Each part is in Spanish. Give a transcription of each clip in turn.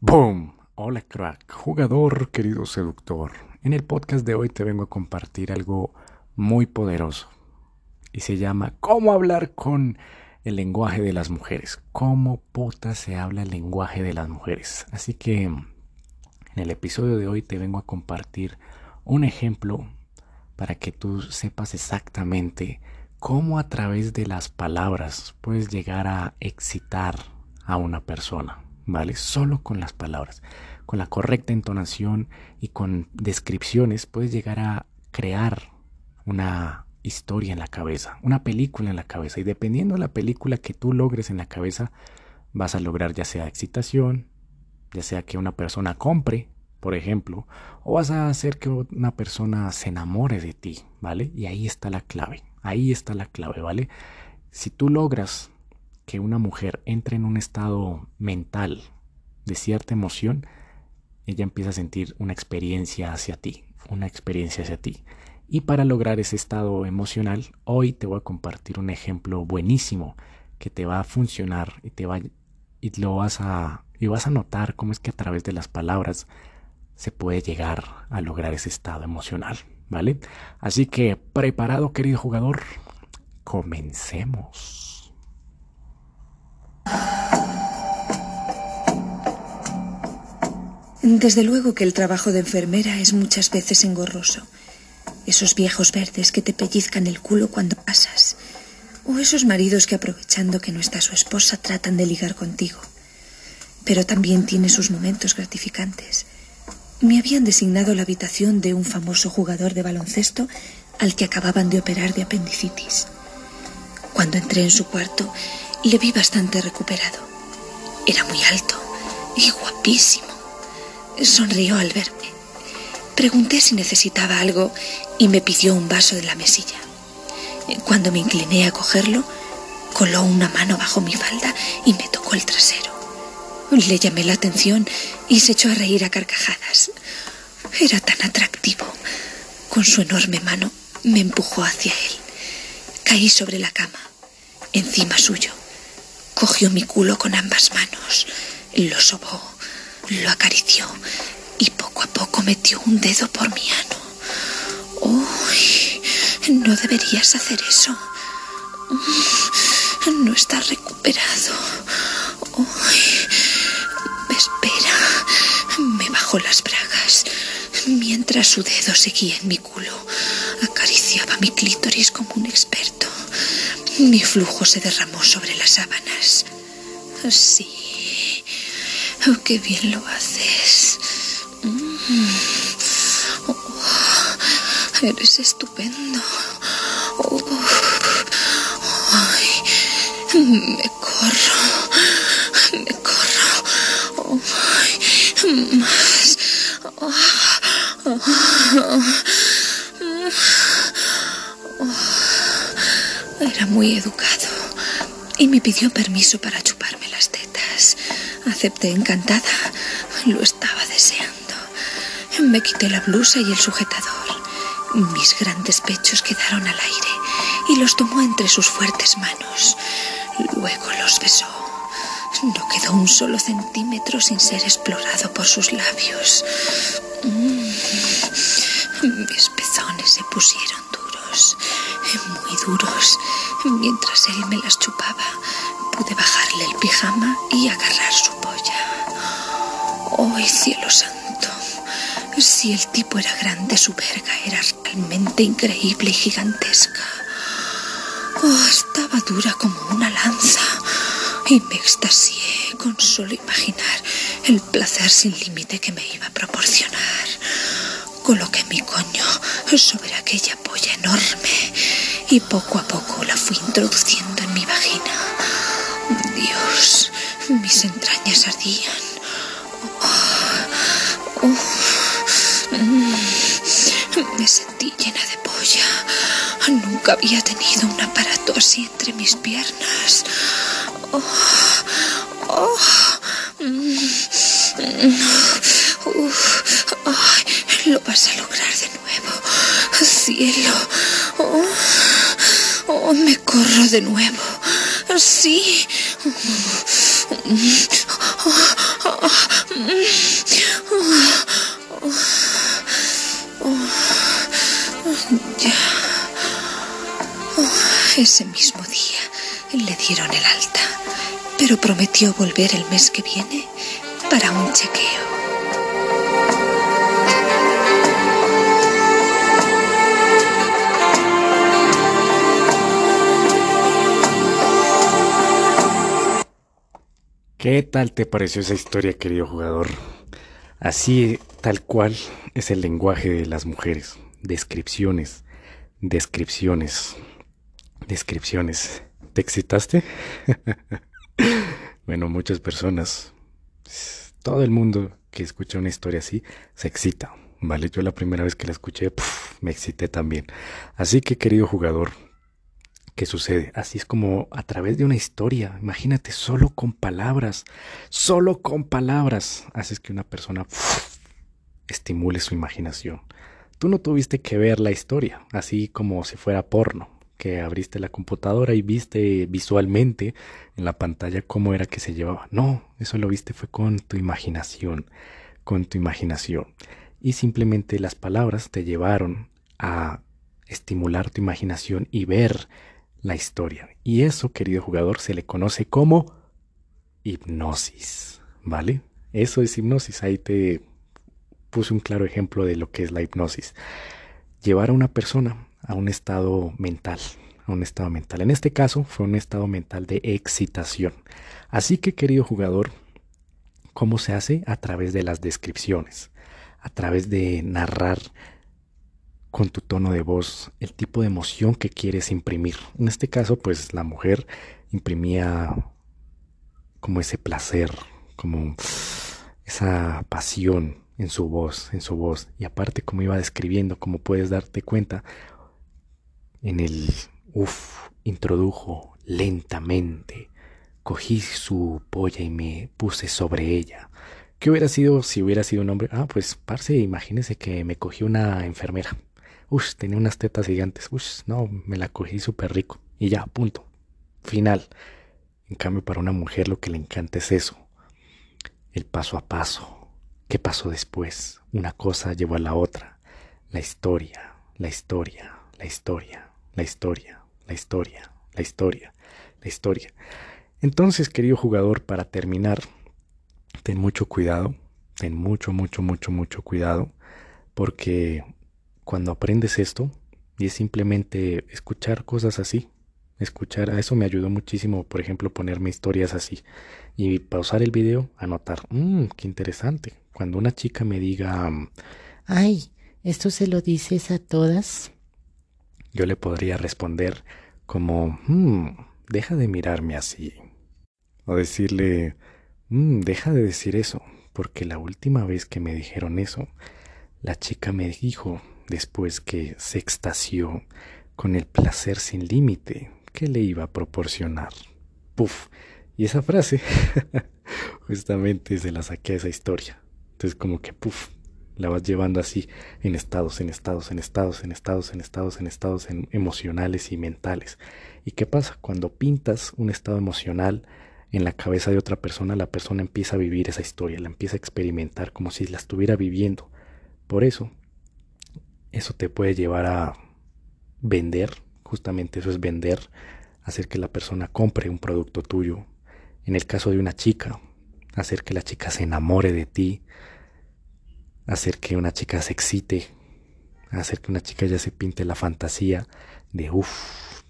¡Boom! Hola crack, jugador, querido seductor. En el podcast de hoy te vengo a compartir algo muy poderoso y se llama ¿Cómo hablar con el lenguaje de las mujeres? ¿Cómo puta se habla el lenguaje de las mujeres? Así que en el episodio de hoy te vengo a compartir un ejemplo para que tú sepas exactamente cómo a través de las palabras puedes llegar a excitar a una persona. ¿Vale? Solo con las palabras, con la correcta entonación y con descripciones puedes llegar a crear una historia en la cabeza, una película en la cabeza y dependiendo de la película que tú logres en la cabeza, vas a lograr ya sea excitación, ya sea que una persona compre, por ejemplo, o vas a hacer que una persona se enamore de ti, ¿vale? Y ahí está la clave, ahí está la clave, ¿vale? Si tú logras que una mujer entre en un estado mental de cierta emoción, ella empieza a sentir una experiencia hacia ti, una experiencia hacia ti. Y para lograr ese estado emocional, hoy te voy a compartir un ejemplo buenísimo que te va a funcionar y te va y lo vas a y vas a notar cómo es que a través de las palabras se puede llegar a lograr ese estado emocional, ¿vale? Así que preparado, querido jugador, comencemos. Desde luego que el trabajo de enfermera es muchas veces engorroso. Esos viejos verdes que te pellizcan el culo cuando pasas. O esos maridos que aprovechando que no está su esposa tratan de ligar contigo. Pero también tiene sus momentos gratificantes. Me habían designado la habitación de un famoso jugador de baloncesto al que acababan de operar de apendicitis. Cuando entré en su cuarto, le vi bastante recuperado. Era muy alto y guapísimo. Sonrió al verme. Pregunté si necesitaba algo y me pidió un vaso de la mesilla. Cuando me incliné a cogerlo, coló una mano bajo mi falda y me tocó el trasero. Le llamé la atención y se echó a reír a carcajadas. Era tan atractivo. Con su enorme mano me empujó hacia él. Caí sobre la cama, encima suyo. Cogió mi culo con ambas manos, lo sobó, lo acarició y poco a poco metió un dedo por mi ano. ¡Uy! No deberías hacer eso. No está recuperado. ¡Uy! Espera. Me bajó las bragas mientras su dedo seguía en mi culo. Acariciaba mi clítoris como un experto. Mi flujo se derramó sobre las sábanas. Sí. Oh, qué bien lo haces. Mm. Oh, eres estupendo. Oh. Me corro. Me corro. Más. Era muy educado y me pidió permiso para tetas. Acepté encantada. Lo estaba deseando. Me quité la blusa y el sujetador. Mis grandes pechos quedaron al aire y los tomó entre sus fuertes manos. Luego los besó. No quedó un solo centímetro sin ser explorado por sus labios. Mm. Mis pezones se pusieron duros, muy duros. Mientras él me las chupaba, pude bajarle el pijama y agarrar su. ¡Ay, cielo santo! Si el tipo era grande, su verga era realmente increíble y gigantesca. Oh, estaba dura como una lanza y me extasié con solo imaginar el placer sin límite que me iba a proporcionar. Coloqué mi coño sobre aquella polla enorme y poco a poco la fui introduciendo en mi vagina. Dios, mis entrañas ardían. Oh, oh, me sentí llena de polla. Nunca había tenido un aparato así entre mis piernas. Oh, oh, mm, lo vas a lograr de nuevo. Cielo. Oh, oh, me corro de nuevo. Sí. Ese mismo día le dieron el alta, pero prometió volver el mes que viene para un chequeo. ¿Qué tal te pareció esa historia, querido jugador? Así, tal cual, es el lenguaje de las mujeres. Descripciones, descripciones, descripciones. ¿Te excitaste? bueno, muchas personas, todo el mundo que escucha una historia así, se excita. Vale, yo la primera vez que la escuché, me excité también. Así que, querido jugador, ¿Qué sucede? Así es como a través de una historia, imagínate, solo con palabras, solo con palabras, haces que una persona estimule su imaginación. Tú no tuviste que ver la historia, así como si fuera porno, que abriste la computadora y viste visualmente en la pantalla cómo era que se llevaba. No, eso lo viste fue con tu imaginación, con tu imaginación. Y simplemente las palabras te llevaron a estimular tu imaginación y ver la historia. Y eso, querido jugador, se le conoce como hipnosis, ¿vale? Eso es hipnosis. Ahí te puse un claro ejemplo de lo que es la hipnosis. Llevar a una persona a un estado mental, a un estado mental. En este caso fue un estado mental de excitación. Así que, querido jugador, ¿cómo se hace? A través de las descripciones, a través de narrar con tu tono de voz, el tipo de emoción que quieres imprimir. En este caso, pues la mujer imprimía como ese placer, como esa pasión en su voz, en su voz. Y aparte, como iba describiendo, como puedes darte cuenta, en el uff, introdujo lentamente. Cogí su polla y me puse sobre ella. ¿Qué hubiera sido si hubiera sido un hombre? Ah, pues, parce, imagínese que me cogió una enfermera. Ush, tenía unas tetas gigantes. Ush, no, me la cogí súper rico. Y ya, punto. Final. En cambio, para una mujer lo que le encanta es eso. El paso a paso. ¿Qué pasó después? Una cosa llevó a la otra. La historia, la historia, la historia, la historia, la historia, la historia, la historia. Entonces, querido jugador, para terminar, ten mucho cuidado. Ten mucho, mucho, mucho, mucho cuidado. Porque cuando aprendes esto y es simplemente escuchar cosas así. Escuchar, a eso me ayudó muchísimo, por ejemplo, ponerme historias así y pausar el video, anotar, mmm, qué interesante. Cuando una chica me diga, ay, ¿esto se lo dices a todas? Yo le podría responder como, mmm, deja de mirarme así. O decirle, mmm, deja de decir eso, porque la última vez que me dijeron eso, la chica me dijo, después que se extasió con el placer sin límite que le iba a proporcionar. Puf. Y esa frase justamente se la saqué a esa historia. Entonces como que puf, la vas llevando así en estados, en estados, en estados, en estados, en estados, en estados emocionales y mentales. ¿Y qué pasa? Cuando pintas un estado emocional en la cabeza de otra persona, la persona empieza a vivir esa historia, la empieza a experimentar como si la estuviera viviendo. Por eso eso te puede llevar a vender, justamente eso es vender, hacer que la persona compre un producto tuyo. En el caso de una chica, hacer que la chica se enamore de ti, hacer que una chica se excite, hacer que una chica ya se pinte la fantasía de uff,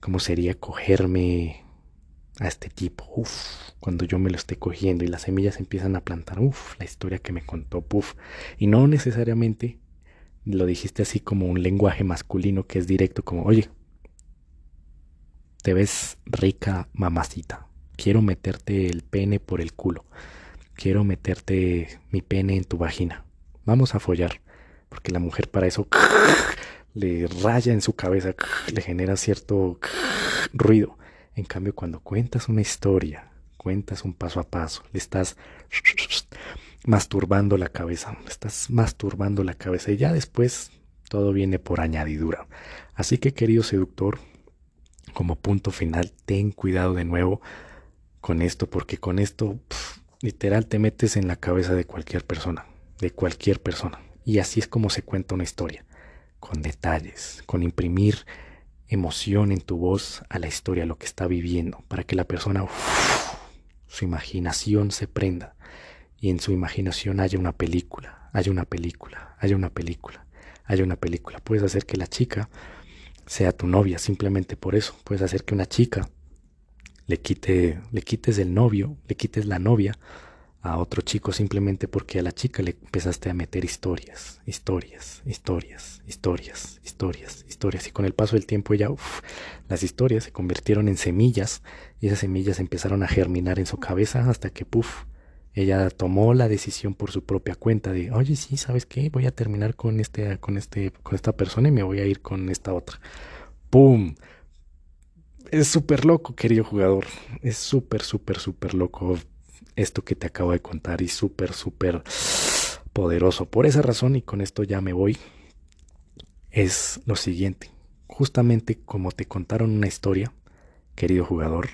¿cómo sería cogerme a este tipo? Uff, cuando yo me lo esté cogiendo y las semillas empiezan a plantar, uff, la historia que me contó, puff. Y no necesariamente lo dijiste así como un lenguaje masculino que es directo, como, oye, te ves rica mamacita, quiero meterte el pene por el culo, quiero meterte mi pene en tu vagina, vamos a follar, porque la mujer para eso le raya en su cabeza, le genera cierto ruido. En cambio, cuando cuentas una historia cuentas un paso a paso, le estás masturbando la cabeza, le estás masturbando la cabeza y ya después todo viene por añadidura. Así que querido seductor, como punto final, ten cuidado de nuevo con esto, porque con esto literal te metes en la cabeza de cualquier persona, de cualquier persona. Y así es como se cuenta una historia, con detalles, con imprimir emoción en tu voz a la historia, lo que está viviendo, para que la persona, su imaginación se prenda y en su imaginación haya una película, haya una película, haya una película, haya una película. Puedes hacer que la chica sea tu novia simplemente por eso. Puedes hacer que una chica le quite, le quites el novio, le quites la novia a otro chico simplemente porque a la chica le empezaste a meter historias, historias, historias, historias, historias, historias. Y con el paso del tiempo ya, las historias se convirtieron en semillas y esas semillas empezaron a germinar en su cabeza hasta que, puff, ella tomó la decisión por su propia cuenta de, oye, sí, ¿sabes qué? Voy a terminar con este, con este, con esta persona y me voy a ir con esta otra. ¡Pum! Es súper loco, querido jugador. Es súper, súper, súper loco esto que te acabo de contar y súper, súper poderoso. Por esa razón, y con esto ya me voy, es lo siguiente. Justamente como te contaron una historia, querido jugador,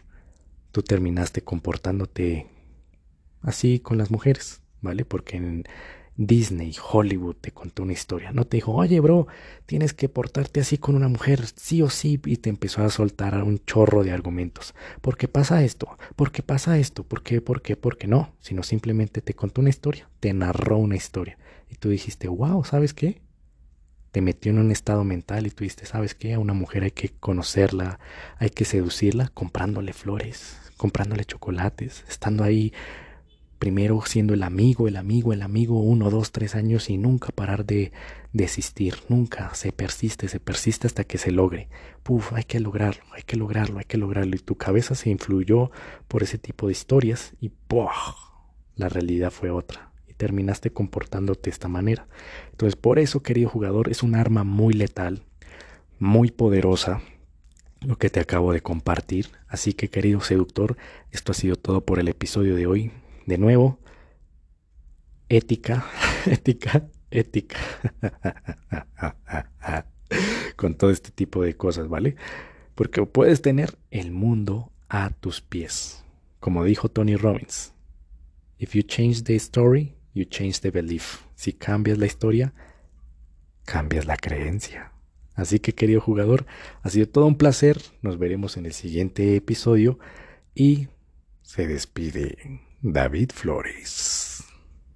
tú terminaste comportándote así con las mujeres, ¿vale? Porque en, Disney, Hollywood te contó una historia. No te dijo, oye, bro, tienes que portarte así con una mujer, sí o sí, y te empezó a soltar un chorro de argumentos. ¿Por qué pasa esto? ¿Por qué pasa esto? ¿Por qué? ¿Por qué? ¿Por qué no? Sino simplemente te contó una historia, te narró una historia. Y tú dijiste, wow, ¿sabes qué? Te metió en un estado mental y tú dijiste, ¿sabes qué? A una mujer hay que conocerla, hay que seducirla comprándole flores, comprándole chocolates, estando ahí primero siendo el amigo, el amigo, el amigo, uno, dos, tres años y nunca parar de desistir, nunca, se persiste, se persiste hasta que se logre. Puf, hay que lograrlo, hay que lograrlo, hay que lograrlo. Y tu cabeza se influyó por ese tipo de historias y ¡puf! la realidad fue otra. Y terminaste comportándote de esta manera. Entonces, por eso, querido jugador, es un arma muy letal, muy poderosa, lo que te acabo de compartir. Así que, querido seductor, esto ha sido todo por el episodio de hoy de nuevo, ética, ética, ética. Con todo este tipo de cosas, ¿vale? Porque puedes tener el mundo a tus pies. Como dijo Tony Robbins, if you change the story, you change the belief. Si cambias la historia, cambias la creencia. Así que querido jugador, ha sido todo un placer. Nos veremos en el siguiente episodio y se despide David Flores.